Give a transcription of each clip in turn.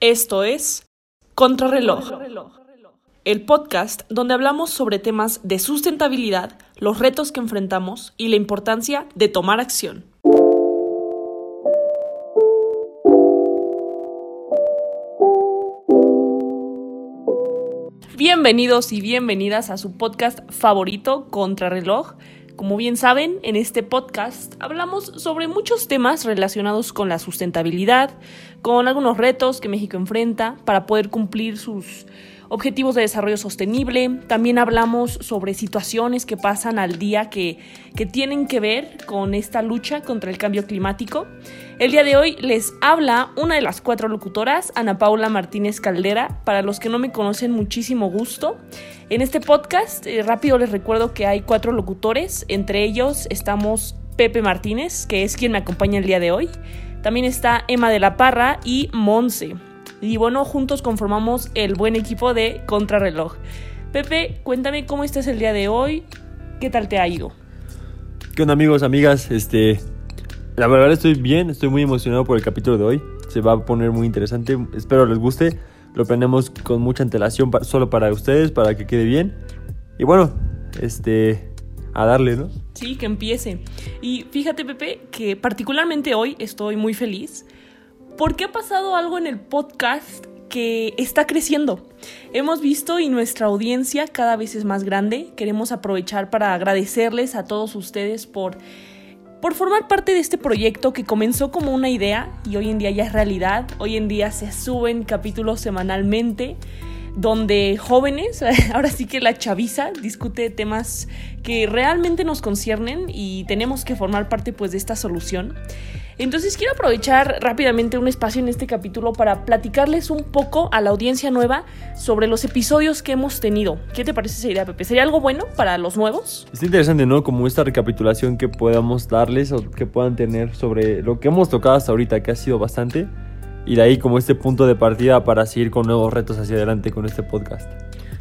Esto es Contrarreloj, el podcast donde hablamos sobre temas de sustentabilidad, los retos que enfrentamos y la importancia de tomar acción. Bienvenidos y bienvenidas a su podcast favorito, Contrarreloj. Como bien saben, en este podcast hablamos sobre muchos temas relacionados con la sustentabilidad, con algunos retos que México enfrenta para poder cumplir sus objetivos de desarrollo sostenible. También hablamos sobre situaciones que pasan al día que, que tienen que ver con esta lucha contra el cambio climático. El día de hoy les habla una de las cuatro locutoras, Ana Paula Martínez Caldera. Para los que no me conocen, muchísimo gusto. En este podcast, eh, rápido les recuerdo que hay cuatro locutores. Entre ellos estamos Pepe Martínez, que es quien me acompaña el día de hoy. También está Emma de la Parra y Monse. Y bueno, juntos conformamos el buen equipo de Contrarreloj. Pepe, cuéntame cómo estás el día de hoy, qué tal te ha ido. ¿Qué onda amigos, amigas? Este, la verdad estoy bien, estoy muy emocionado por el capítulo de hoy. Se va a poner muy interesante, espero les guste. Lo planeamos con mucha antelación solo para ustedes, para que quede bien. Y bueno, este, a darle, ¿no? Sí, que empiece. Y fíjate, Pepe, que particularmente hoy estoy muy feliz porque ha pasado algo en el podcast que está creciendo. Hemos visto y nuestra audiencia cada vez es más grande. Queremos aprovechar para agradecerles a todos ustedes por, por formar parte de este proyecto que comenzó como una idea y hoy en día ya es realidad. Hoy en día se suben capítulos semanalmente donde jóvenes, ahora sí que la chaviza, discute temas que realmente nos conciernen y tenemos que formar parte pues de esta solución. Entonces quiero aprovechar rápidamente un espacio en este capítulo para platicarles un poco a la audiencia nueva sobre los episodios que hemos tenido. ¿Qué te parece esa idea, Pepe? ¿Sería algo bueno para los nuevos? Es interesante, ¿no? Como esta recapitulación que podamos darles o que puedan tener sobre lo que hemos tocado hasta ahorita, que ha sido bastante. Y de ahí como este punto de partida para seguir con nuevos retos hacia adelante con este podcast.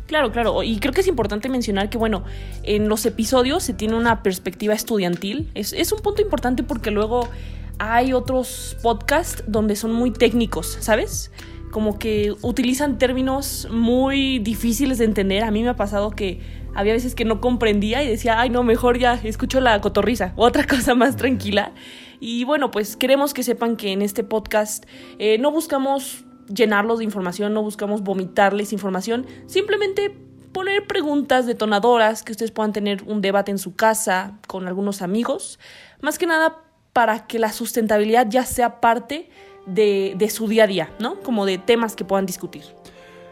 Claro, claro. Y creo que es importante mencionar que, bueno, en los episodios se tiene una perspectiva estudiantil. Es, es un punto importante porque luego hay otros podcasts donde son muy técnicos, ¿sabes? Como que utilizan términos muy difíciles de entender. A mí me ha pasado que había veces que no comprendía y decía, ay, no, mejor ya escucho la cotorriza, otra cosa más tranquila. Y bueno, pues queremos que sepan que en este podcast eh, no buscamos llenarlos de información, no buscamos vomitarles información, simplemente poner preguntas detonadoras que ustedes puedan tener un debate en su casa con algunos amigos. Más que nada para que la sustentabilidad ya sea parte de, su día a día, ¿no? Como de temas que puedan discutir.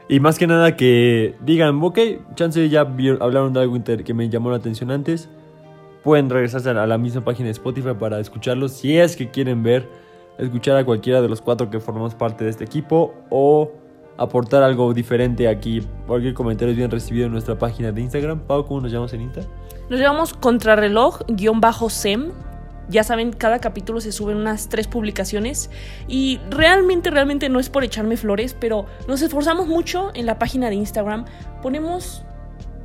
Y más que nada que digan, ok, chance ya hablaron de algo que me llamó la atención antes. Pueden regresarse a la misma página de Spotify para escucharlo si es que quieren ver, escuchar a cualquiera de los cuatro que formamos parte de este equipo o aportar algo diferente aquí. Cualquier comentario es bien recibido en nuestra página de Instagram. Pau, ¿cómo nos llamamos en Insta? Nos llamamos contrarreloj-sem ya saben, cada capítulo se suben unas tres publicaciones y realmente, realmente no es por echarme flores, pero nos esforzamos mucho en la página de Instagram. Ponemos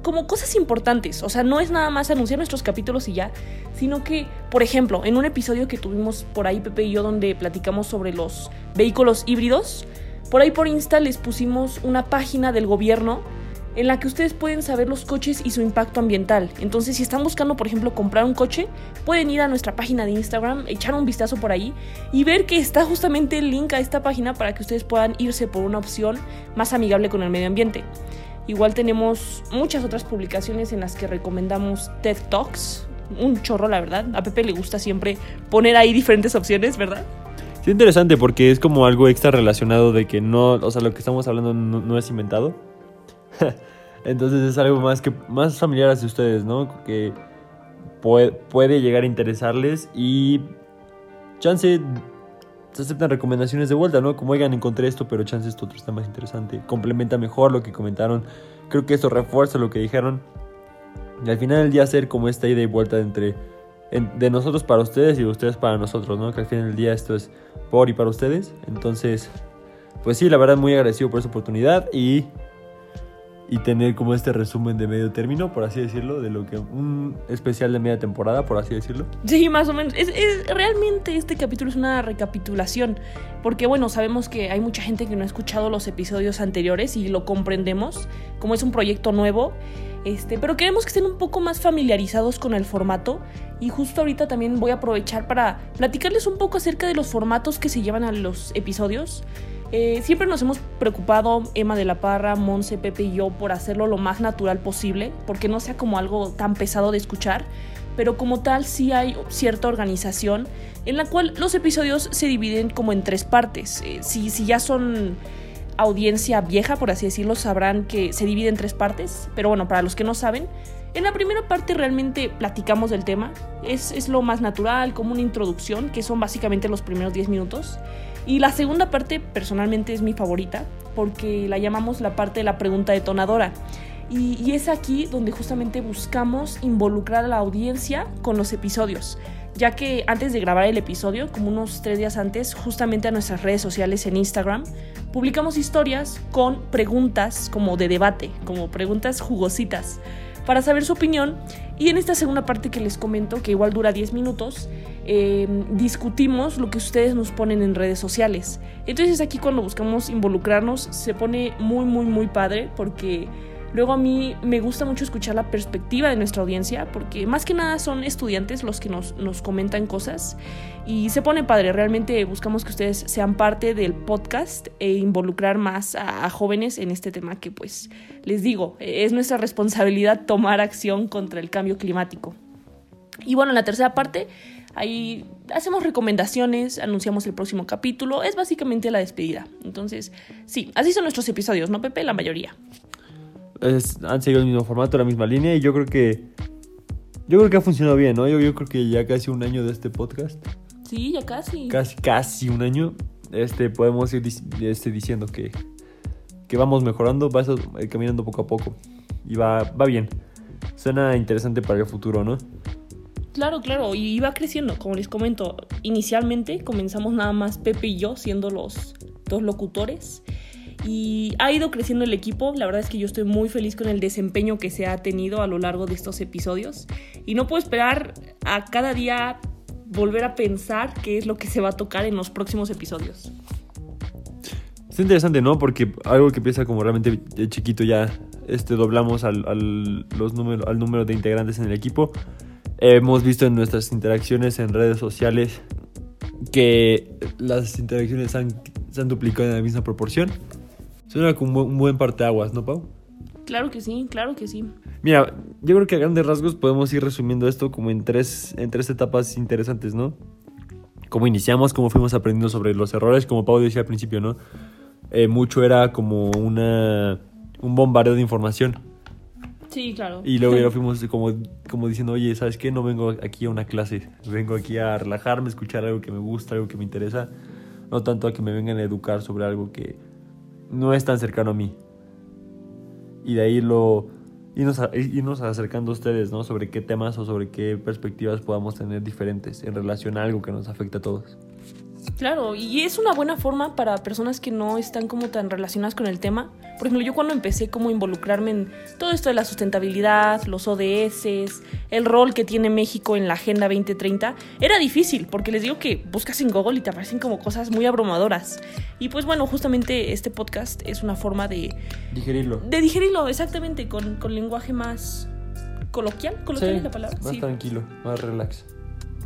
como cosas importantes, o sea, no es nada más anunciar nuestros capítulos y ya, sino que, por ejemplo, en un episodio que tuvimos por ahí Pepe y yo donde platicamos sobre los vehículos híbridos, por ahí por Insta les pusimos una página del gobierno en la que ustedes pueden saber los coches y su impacto ambiental. Entonces, si están buscando, por ejemplo, comprar un coche, pueden ir a nuestra página de Instagram, echar un vistazo por ahí y ver que está justamente el link a esta página para que ustedes puedan irse por una opción más amigable con el medio ambiente. Igual tenemos muchas otras publicaciones en las que recomendamos TED Talks. Un chorro, la verdad. A Pepe le gusta siempre poner ahí diferentes opciones, ¿verdad? Sí, interesante porque es como algo extra relacionado de que no, o sea, lo que estamos hablando no es inventado Entonces es algo más, que, más familiar hacia ustedes, ¿no? Que puede, puede llegar a interesarles y chance se aceptan recomendaciones de vuelta, ¿no? Como, oigan, encontré esto, pero chance esto otro está más interesante. Complementa mejor lo que comentaron. Creo que esto refuerza lo que dijeron. Y al final del día hacer como esta ida y vuelta entre de nosotros para ustedes y de ustedes para nosotros, ¿no? Que al final del día esto es por y para ustedes. Entonces, pues sí, la verdad muy agradecido por esa oportunidad y y tener como este resumen de medio término, por así decirlo, de lo que un especial de media temporada, por así decirlo. Sí, más o menos. Es, realmente este capítulo es una recapitulación, porque bueno, sabemos que hay mucha gente que no ha escuchado los episodios anteriores y lo comprendemos, como es un proyecto nuevo, este, pero queremos que estén un poco más familiarizados con el formato y justo ahorita también voy a aprovechar para platicarles un poco acerca de los formatos que se llevan a los episodios. Eh, siempre nos hemos preocupado, Emma de la Parra, Monse, Pepe y yo, por hacerlo lo más natural posible, porque no sea como algo tan pesado de escuchar, pero como tal sí hay cierta organización en la cual los episodios se dividen como en tres partes. Eh, si, si ya son audiencia vieja, por así decirlo, sabrán que se divide en tres partes, pero bueno, para los que no saben, en la primera parte realmente platicamos del tema, es, es lo más natural, como una introducción, que son básicamente los primeros 10 minutos. Y la segunda parte personalmente es mi favorita, porque la llamamos la parte de la pregunta detonadora. Y, es aquí donde justamente buscamos involucrar a la audiencia con los episodios, ya que antes de grabar el episodio, como unos tres días antes, justamente a nuestras redes sociales en Instagram, publicamos historias con preguntas como de debate, como preguntas jugositas, para saber su opinión. Y en esta segunda parte que les comento, que igual dura 10 minutos, eh, discutimos lo que ustedes nos ponen en redes sociales. Entonces aquí cuando buscamos involucrarnos se pone muy, muy, muy padre porque luego a mí me gusta mucho escuchar la perspectiva de nuestra audiencia porque más que nada son estudiantes los que nos, nos comentan cosas y se pone padre. Realmente buscamos que ustedes sean parte del podcast e involucrar más a, a jóvenes en este tema que pues les digo, es nuestra responsabilidad tomar acción contra el cambio climático. Y bueno, en la tercera parte, ahí hacemos recomendaciones, anunciamos el próximo capítulo, es básicamente la despedida. Entonces, sí, así son nuestros episodios, ¿no, Pepe? La mayoría. Es- han seguido el mismo formato, la misma línea y yo creo que yo creo que ha funcionado bien, ¿no? Yo, yo creo que ya casi un año de este podcast, Sí, ya casi. casi casi un año, este podemos ir este, diciendo que que vamos mejorando, vas eh, caminando poco a poco y va va bien. Suena interesante para el futuro, ¿no? Claro, claro, y va creciendo, como les comento. Inicialmente comenzamos nada más Pepe y yo siendo los dos locutores. Y ha ido creciendo el equipo. La verdad es que yo estoy muy feliz con el desempeño que se ha tenido a lo largo de estos episodios. Y no puedo esperar a cada día volver a pensar qué es lo que se va a tocar en los próximos episodios. Está interesante, ¿no? Porque algo que empieza como realmente chiquito ya este, doblamos al, al, los número, al número de integrantes en el equipo. Hemos visto en nuestras interacciones en redes sociales que las interacciones han- se han duplicado en la misma proporción. Suena como un buen- parteaguas, ¿no, Pau? Claro que sí, claro que sí. Mira, yo creo que a grandes rasgos podemos ir resumiendo esto como en tres, en tres etapas interesantes, ¿no? Cómo iniciamos, cómo fuimos aprendiendo sobre los errores, como Pau decía al principio, ¿no? Eh, mucho era como una, un bombardeo de información. Sí, claro. Y luego ya fuimos como, como diciendo, oye, ¿sabes qué? No vengo aquí a una clase, vengo aquí a relajarme, escuchar algo que me gusta, algo que me interesa, no tanto a que me vengan a educar sobre algo que no es tan cercano a mí. Y de ahí lo irnos, acercando a ustedes, ¿no? Sobre qué temas o sobre qué perspectivas podamos tener diferentes en relación a algo que nos afecta a todos. Claro, y es una buena forma para personas que no están como tan relacionadas con el tema. Por ejemplo, yo cuando empecé como a involucrarme en todo esto de la sustentabilidad, los ODS, el rol que tiene México en la Agenda 2030, era difícil, porque les digo que buscas en Google y te aparecen como cosas muy abrumadoras. Y pues bueno, justamente este podcast es una forma de, Digerirlo. de digerirlo exactamente con, con lenguaje más coloquial. ¿Coloquial es la palabra? más Sí. tranquilo, más relax.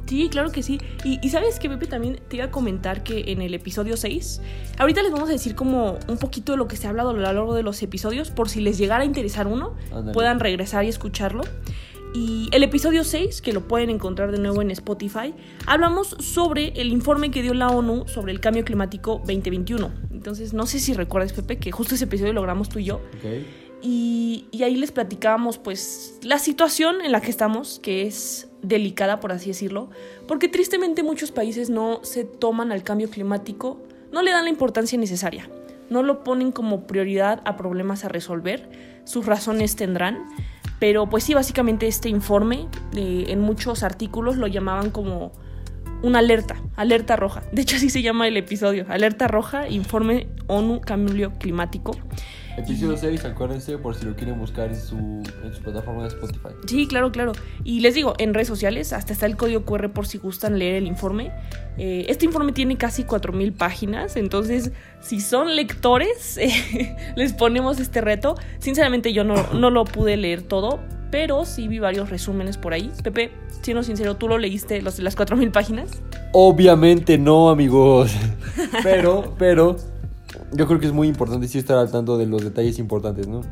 Sí, claro que sí. Y, y sabes que, Pepe, también te iba a comentar que en el episodio 6, ahorita les vamos a decir como un poquito de lo que se ha hablado a lo largo de los episodios, por si les llegara a interesar uno, puedan regresar y escucharlo. Y el episodio 6, que lo pueden encontrar de nuevo en Spotify, hablamos sobre el informe que dio la ONU sobre el cambio climático 2021. Entonces, no sé si recuerdas, Pepe, que justo ese episodio lo grabamos tú y yo. Y, y ahí les platicábamos pues la situación en la que estamos, que es delicada por así decirlo, porque tristemente muchos países no se toman al cambio climático, no le dan la importancia necesaria, no lo ponen como prioridad a problemas a resolver, sus razones tendrán, pero pues sí, básicamente este informe en muchos artículos lo llamaban como una alerta, alerta roja. De hecho, así se llama el episodio, alerta roja, informe ONU Cambio Climático. Episodio 6, acuérdense por si lo quieren buscar en su, en su plataforma de Spotify. Sí, claro, claro. Y les digo, en redes sociales hasta está el código QR por si gustan leer el informe. Eh, este informe tiene casi 4.000 páginas, entonces si son lectores, eh, les ponemos este reto. Sinceramente yo no, no lo pude leer todo, pero sí vi varios resúmenes por ahí. Pepe, siendo sincero, ¿tú lo leíste los las 4.000 páginas? Obviamente no, amigos. pero, pero, yo creo que es muy importante sí estar al tanto de los detalles importantes, ¿no?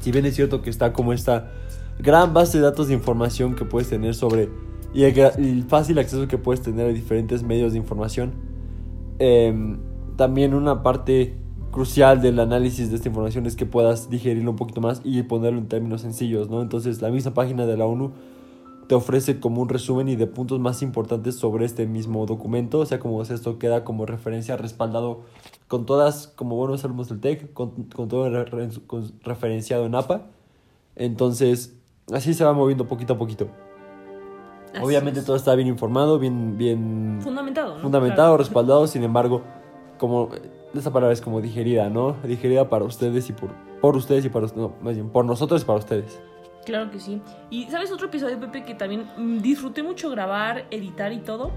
Si bien es cierto que está como esta gran base de datos de información que puedes tener sobre y el, fácil acceso que puedes tener a diferentes medios de información, em, también una parte crucial del análisis de esta información es que puedas digerirlo un poquito más y ponerlo en términos sencillos, ¿no? Entonces la misma página de la ONU te ofrece como un resumen y de puntos más importantes sobre este mismo documento, o sea, como esto queda como referencia respaldado con todas, como buenos alumnos del TEC, con, con todo referenciado en APA. Entonces, así se va moviendo poquito a poquito. Obviamente todo está bien informado, bien, bien fundamentado, fundamentado, respaldado. Sin embargo, como esa palabra es como digerida, ¿no? Digerida para ustedes y por, por ustedes y para no, más bien, por nosotros y para ustedes. Claro que sí. Y sabes otro episodio, Pepe, que también mm, disfruté mucho grabar, editar y todo.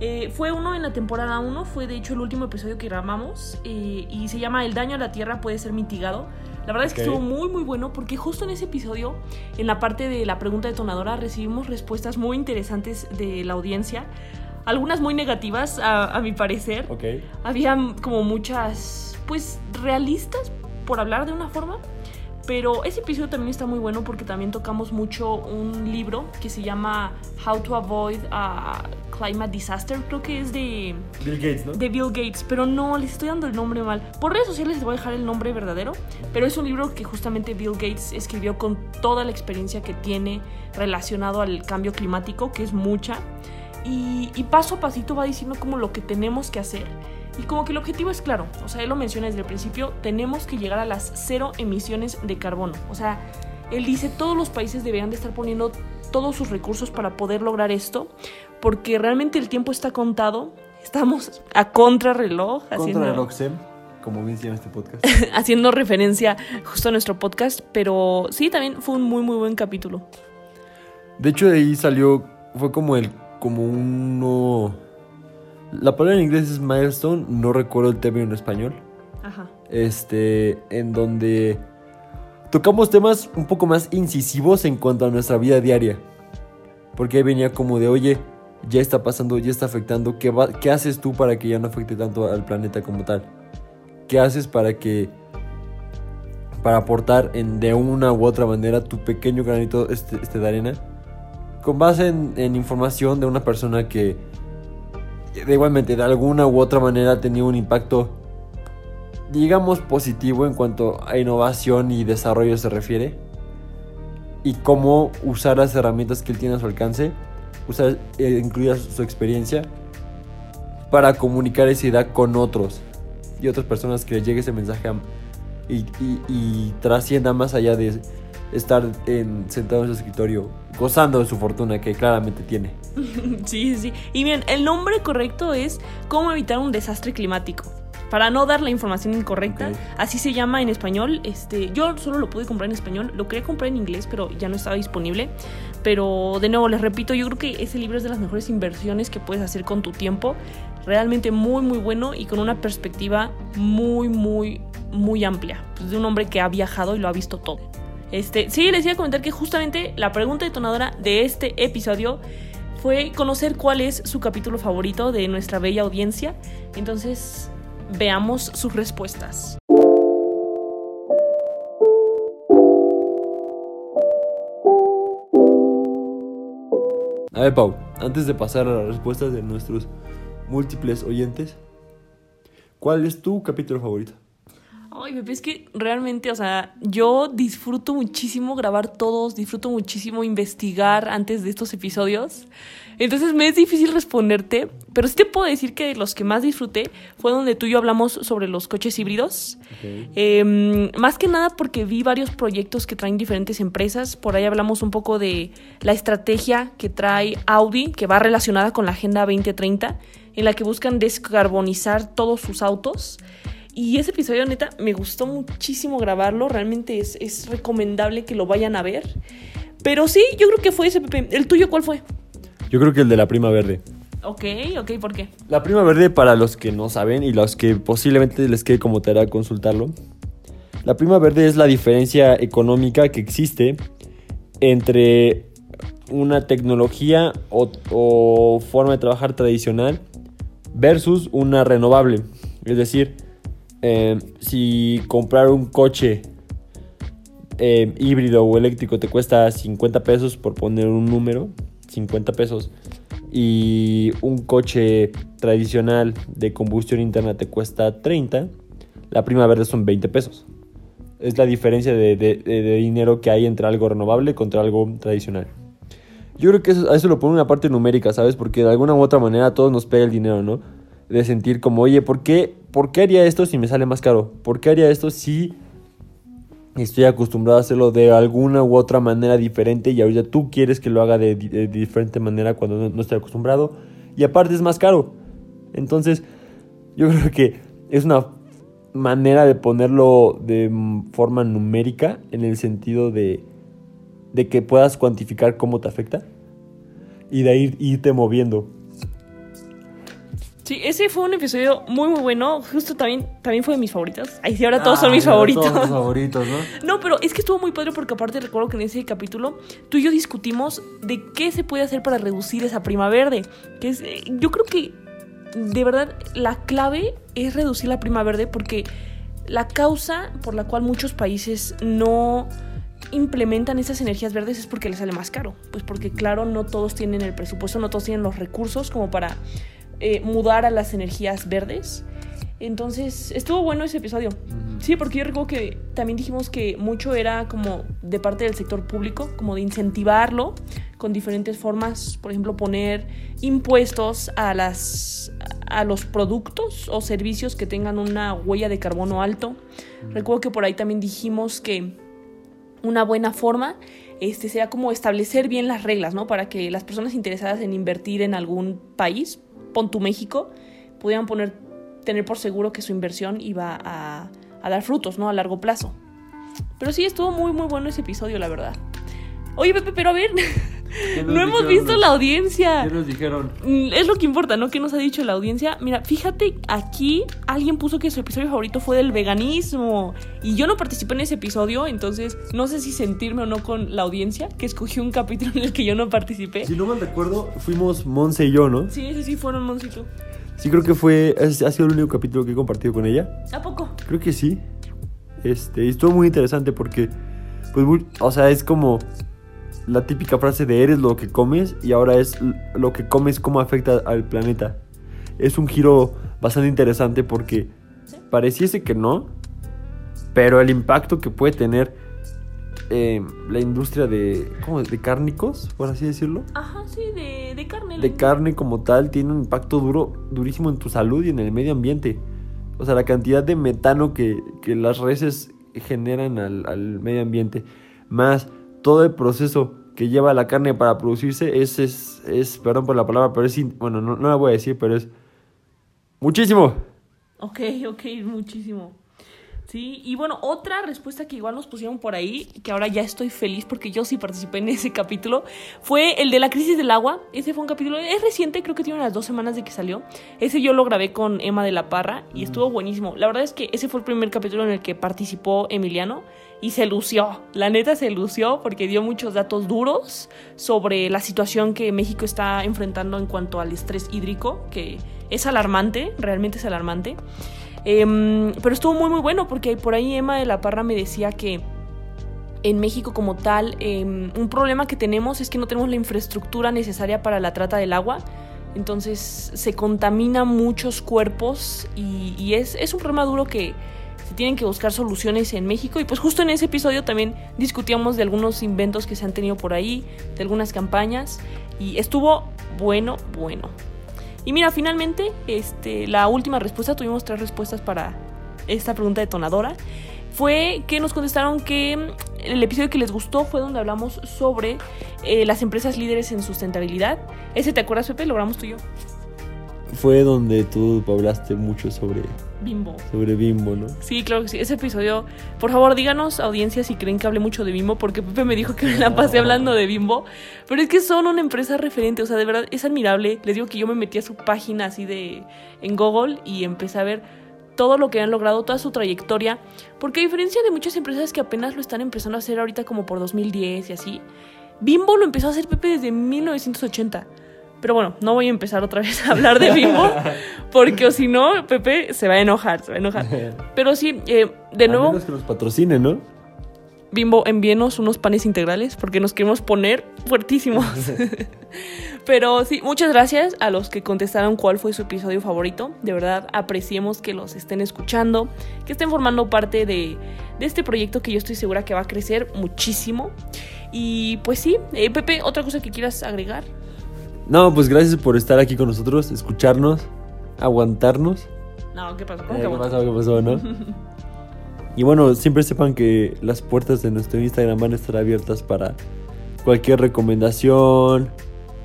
Eh, fue uno en la temporada 1, fue de hecho el último episodio que grabamos eh, y se llama El daño a la tierra puede ser mitigado. La verdad es que estuvo muy muy bueno porque justo en ese episodio, en la parte de la pregunta detonadora, recibimos respuestas muy interesantes de la audiencia. Algunas muy negativas, a, mi parecer. Okay. Había como muchas, pues, realistas, por hablar de una forma. Pero ese episodio también está muy bueno porque también tocamos mucho un libro que se llama How to Avoid a Climate Disaster. Creo que es de Bill Gates, ¿no? De Bill Gates, pero no, les estoy dando el nombre mal. Por redes sociales les voy a dejar el nombre verdadero, pero es un libro que justamente Bill Gates escribió con toda la experiencia que tiene relacionado al cambio climático, que es mucha. Y, y paso a pasito va diciendo como lo que tenemos que hacer y como que el objetivo es claro, o sea, él lo menciona desde el principio, tenemos que llegar a las cero emisiones de carbono. O sea, él dice todos los países deberían de estar poniendo todos sus recursos para poder lograr esto, porque realmente el tiempo está contado, estamos a contrarreloj. Contrarreloj, haciendo... como bien se llama este podcast. haciendo referencia justo a nuestro podcast, pero sí, también fue un muy, muy buen capítulo. De hecho, de ahí salió, fue como el, como uno la palabra en inglés es milestone, no recuerdo el término en español. Ajá. Este, en donde tocamos temas un poco más incisivos en cuanto a nuestra vida diaria. Porque ahí venía como de, oye, ya está pasando, ya está afectando, ¿qué, ¿qué haces tú para que ya no afecte tanto al planeta como tal? ¿Qué haces para que para aportar en, de una u otra manera tu pequeño granito este, este de arena con base en, en información de una persona que igualmente de alguna u otra manera ha tenido un impacto, digamos, positivo en cuanto a innovación y desarrollo se refiere. Y cómo usar las herramientas que él tiene a su alcance, usar, eh, incluida su experiencia, para comunicar esa idea con otros y otras personas que les llegue ese mensaje y, y trascienda más allá de estar en, sentado en su escritorio gozando de su fortuna que claramente tiene. Sí, sí. Y bien, el nombre correcto es Cómo evitar un desastre climático. Para no dar la información incorrecta, así se llama en español. Este, yo solo lo pude comprar en español, lo quería comprar en inglés, pero ya no estaba disponible. Pero de nuevo, les repito, yo creo que ese libro es de las mejores inversiones que puedes hacer con tu tiempo. Realmente muy, muy bueno y con una perspectiva muy, muy, muy amplia. Pues de un hombre que ha viajado y lo ha visto todo. Este, sí, les iba a comentar que justamente la pregunta detonadora de este episodio fue conocer cuál es su capítulo favorito de nuestra bella audiencia. Entonces, veamos sus respuestas. A ver, Pau, antes de pasar a las respuestas de nuestros múltiples oyentes, ¿cuál es tu capítulo favorito? Ay, Pepe, es que realmente, o sea, yo disfruto muchísimo grabar todos, disfruto muchísimo investigar antes de estos episodios. Entonces me es difícil responderte, pero sí te puedo decir que los que más disfruté fue donde tú y yo hablamos sobre los coches híbridos. Em, más que nada porque vi varios proyectos que traen diferentes empresas. Por ahí hablamos un poco de la estrategia que trae Audi, que va relacionada con la Agenda 2030, en la que buscan descarbonizar todos sus autos. Y ese episodio, neta, me gustó muchísimo grabarlo. Realmente es, es recomendable que lo vayan a ver. Pero sí, yo creo que fue ese, Pepe. ¿El tuyo cuál fue? Yo creo que el de la prima verde. Ok, ok, ¿por qué? La prima verde, para los que no saben y los que posiblemente les quede como tarea consultarlo, la prima verde es la diferencia económica que existe entre una tecnología o, forma de trabajar tradicional versus una renovable. Es decir, eh, si comprar un coche eh, híbrido o eléctrico te cuesta 50 pesos por poner un número, 50 pesos, y un coche tradicional de combustión interna te cuesta 30, la prima verde son 20 pesos. Es la diferencia de, dinero que hay entre algo renovable contra algo tradicional. Yo creo que eso, a eso lo pone una parte numérica, ¿sabes? Porque de alguna u otra manera a todos nos pega el dinero, ¿no? De sentir como, oye, ¿por qué, ¿por qué haría esto si me sale más caro? ¿Por qué haría esto si estoy acostumbrado a hacerlo de alguna u otra manera diferente y ahorita tú quieres que lo haga de, diferente manera cuando no, estoy acostumbrado y aparte es más caro. Entonces, yo creo que es una manera de ponerlo de forma numérica en el sentido de, de que puedas cuantificar cómo te afecta y de irte moviendo. Sí, ese fue un episodio muy, muy bueno. Justo también, también fue de mis favoritos. Ahí sí, ahora todos son mis favoritos. Todos favoritos, ¿no? No, pero es que estuvo muy padre porque aparte recuerdo que en ese capítulo tú y yo discutimos de qué se puede hacer para reducir esa prima verde. Que es, eh, yo creo que de verdad la clave es reducir la prima verde porque la causa por la cual muchos países no implementan esas energías verdes es porque les sale más caro. Pues porque claro, no todos tienen el presupuesto, no todos tienen los recursos como para eh, mudar a las energías verdes. Entonces, estuvo bueno ese episodio. Sí, porque yo recuerdo que también dijimos que mucho era como de parte del sector público, como de incentivarlo con diferentes formas, por ejemplo, poner impuestos a las a los productos o servicios que tengan una huella de carbono alto. Recuerdo que por ahí también dijimos que una buena forma este sea como establecer bien las reglas, ¿no? Para que las personas interesadas en invertir en algún país pon tu México, pudieran poner, tener por seguro que su inversión iba a, a dar frutos, ¿no? A largo plazo. Pero sí, estuvo muy, muy bueno ese episodio, la verdad. Oye, Pepe, pero a ver, no hemos visto la audiencia. ¿Qué nos dijeron? Mm, es lo que importa, ¿no? ¿Qué nos ha dicho la audiencia? Mira, fíjate, aquí alguien puso que su episodio favorito fue del veganismo. Y yo no participé en ese episodio, entonces no sé si sentirme o no con la audiencia, que escogió un capítulo en el que yo no participé. Si no mal recuerdo, fuimos Monse y yo, ¿no? Sí, ese sí fueron Monse y tú. Sí, creo que fue. Ha sido el único capítulo que he compartido con ella. ¿A poco? Creo que sí. Este, estuvo muy interesante porque, pues, o sea, es como la típica frase de eres lo que comes y ahora es lo que comes cómo afecta al planeta. Es un giro bastante interesante porque pareciese que no, pero el impacto que puede tener eh, la industria de, ¿cómo? de cárnicos, por así decirlo. Ajá, sí, de, de carne. De carne como tal tiene un impacto duro, durísimo en tu salud y en el medio ambiente. O sea, la cantidad de metano que, que las reses generan al, al medio ambiente, más todo el proceso que lleva la carne para producirse es, es, es perdón por la palabra, pero es, bueno, no, no la voy a decir, pero es muchísimo. Ok, ok, muchísimo. Sí, y bueno, otra respuesta que igual nos pusieron por ahí, que ahora ya estoy feliz porque yo sí participé en ese capítulo, fue el de la crisis del agua. Ese fue un capítulo, es reciente, creo que tiene unas dos semanas de que salió. Ese yo lo grabé con Emma de la Parra y estuvo buenísimo. La verdad es que ese fue el primer capítulo en el que participó Emiliano y se lució. La neta se lució porque dio muchos datos duros sobre la situación que México está enfrentando en cuanto al estrés hídrico, que es alarmante, realmente es alarmante. Em, pero estuvo muy muy bueno porque por ahí Emma de la Parra me decía que en México como tal em, un problema que tenemos es que no tenemos la infraestructura necesaria para la trata del agua. Entonces se contamina muchos cuerpos y, es, es un problema duro que se tienen que buscar soluciones en México. Y pues justo en ese episodio también discutíamos de algunos inventos que se han tenido por ahí, de algunas campañas. Y estuvo bueno, bueno. Y mira, finalmente, este, la última respuesta, tuvimos tres respuestas para esta pregunta detonadora, fue que nos contestaron que el episodio que les gustó fue donde hablamos sobre eh, las empresas líderes en sustentabilidad. Ese, ¿te acuerdas, Pepe? Logramos tú y yo. Fue donde tú hablaste mucho sobre, Bimbo. sobre Bimbo, ¿no? Sí, claro que sí. Ese episodio, por favor, díganos, audiencia, si creen que hable mucho de Bimbo, porque Pepe me dijo que me la pasé hablando de Bimbo. Pero es que son una empresa referente, o sea, de verdad es admirable. Les digo que yo me metí a su página así de en Google y empecé a ver todo lo que han logrado, toda su trayectoria. Porque a diferencia de muchas empresas que apenas lo están empezando a hacer ahorita como por 2010 y así, Bimbo lo empezó a hacer Pepe desde 1980. Pero bueno, no voy a empezar otra vez a hablar de Bimbo, porque si no, Pepe se va a enojar, se va a enojar. Pero sí, eh, de A nuevo, menos que nos patrocinen, ¿no? Bimbo, envíenos unos panes integrales, porque nos queremos poner fuertísimos. Pero sí, muchas gracias a los que contestaron cuál fue su episodio favorito. De verdad, apreciemos que los estén escuchando, que estén formando parte de, de este proyecto que yo estoy segura que va a crecer muchísimo. Y pues sí, eh, Pepe, ¿otra cosa que quieras agregar? No, pues gracias por estar aquí con nosotros, escucharnos, aguantarnos. No, ¿qué pasó? Eh, ¿Cómo que ¿Qué pasó? ¿Qué pasó, no? Y bueno, siempre sepan que las puertas de nuestro Instagram van a estar abiertas para cualquier recomendación,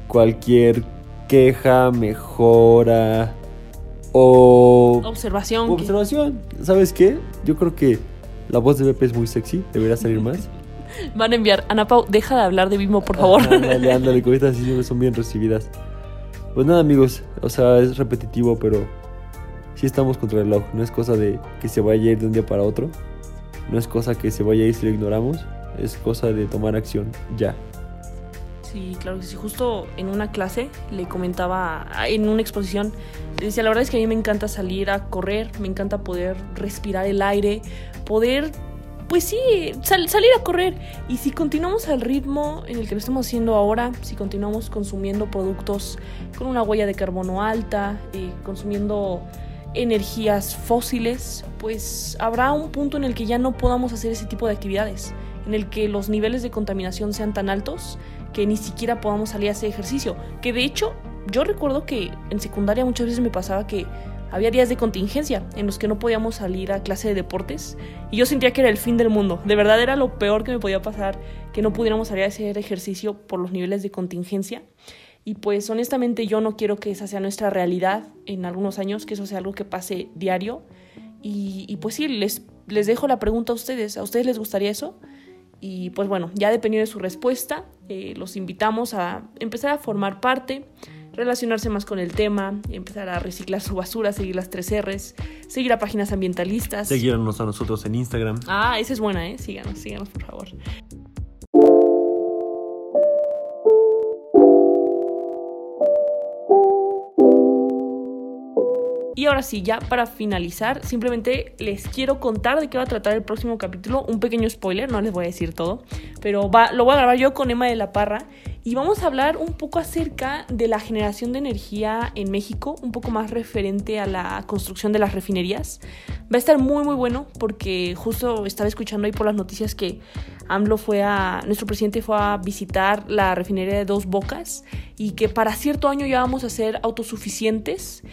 cualquier queja, mejora o Observación. observación. ¿Sabes qué? Yo creo que la voz de Pepe es muy sexy, debería salir más. Van a enviar. Ana Pau, deja de hablar de Bimbo, por favor. Ándale, ándale, cositas así siempre son bien recibidas. Pues nada, amigos, o sea, es repetitivo, pero sí estamos contra el reloj. No es cosa de que se vaya a ir de un día para otro. No es cosa que se vaya a ir si lo ignoramos. Es cosa de tomar acción ya. Sí, claro que sí. Justo en una clase le comentaba, en una exposición, le decía, la verdad es que a mí me encanta salir a correr, me encanta poder respirar el aire, poder, pues sí, sal- salir a correr. Y si continuamos al ritmo en el que lo estamos haciendo ahora, si continuamos consumiendo productos con una huella de carbono alta, eh, consumiendo energías fósiles, pues habrá un punto en el que ya no podamos hacer ese tipo de actividades, en el que los niveles de contaminación sean tan altos que ni siquiera podamos salir a hacer ejercicio. Que de hecho, yo recuerdo que en secundaria muchas veces me pasaba que había días de contingencia en los que no podíamos salir a clase de deportes y yo sentía que era el fin del mundo. De verdad era lo peor que me podía pasar que no pudiéramos salir a hacer ejercicio por los niveles de contingencia. Y pues honestamente yo no quiero que esa sea nuestra realidad en algunos años, que eso sea algo que pase diario. Y, pues sí, les, les dejo la pregunta a ustedes. ¿A ustedes les gustaría eso? Y pues bueno, ya dependiendo de su respuesta, eh, los invitamos a empezar a formar parte, relacionarse más con el tema, empezar a reciclar su basura, seguir las tres R's, seguir a páginas ambientalistas. Seguirnos a nosotros en Instagram. Ah, esa es buena, ¿eh? Síganos, síganos, por favor. Y ahora sí, ya para finalizar, simplemente les quiero contar de qué va a tratar el próximo capítulo. Un pequeño spoiler, no les voy a decir todo, pero va, lo voy a grabar yo con Emma de la Parra y vamos a hablar un poco acerca de la generación de energía en México, un poco más referente a la construcción de las refinerías. Va a estar muy muy bueno porque justo estaba escuchando ahí por las noticias que AMLO fue a, nuestro presidente fue a visitar la refinería de Dos Bocas y que para cierto año ya vamos a ser autosuficientes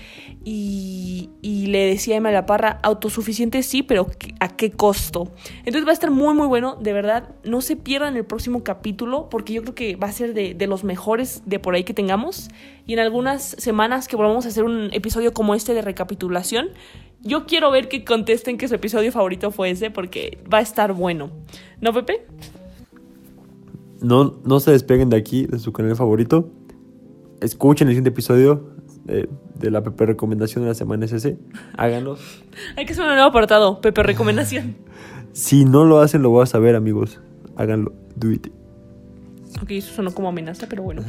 y, le decía a Emma Parra, autosuficientes sí, pero ¿a qué costo? Entonces va a estar muy muy bueno, de verdad, no se pierdan el próximo capítulo porque yo creo que va a ser de, de los mejores de por ahí que tengamos y en algunas semanas que volvamos a hacer un episodio como este de recapitulación, yo quiero ver que contesten que su episodio favorito fue ese porque va a estar bueno. ¿No, Pepe? No, no se despeguen de aquí, de su canal favorito. Escuchen el siguiente episodio eh, de la Pepe Recomendación de la semana ese. Háganlo. Hay que hacer un nuevo apartado, Pepe Recomendación. Si no lo hacen, lo voy a saber, amigos. Háganlo. Do it. Ok, eso sonó como amenaza, pero bueno.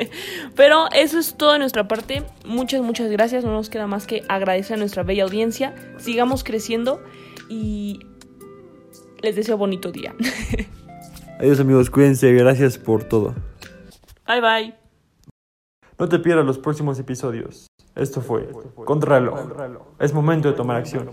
pero eso es todo de nuestra parte. Muchas, muchas gracias. No nos queda más que agradecer a nuestra bella audiencia. Sigamos creciendo y les deseo bonito día. Adiós, amigos. Cuídense. Gracias por todo. bye bye. No te pierdas los próximos episodios. Esto fue Contrarreloj. Es momento de tomar acción.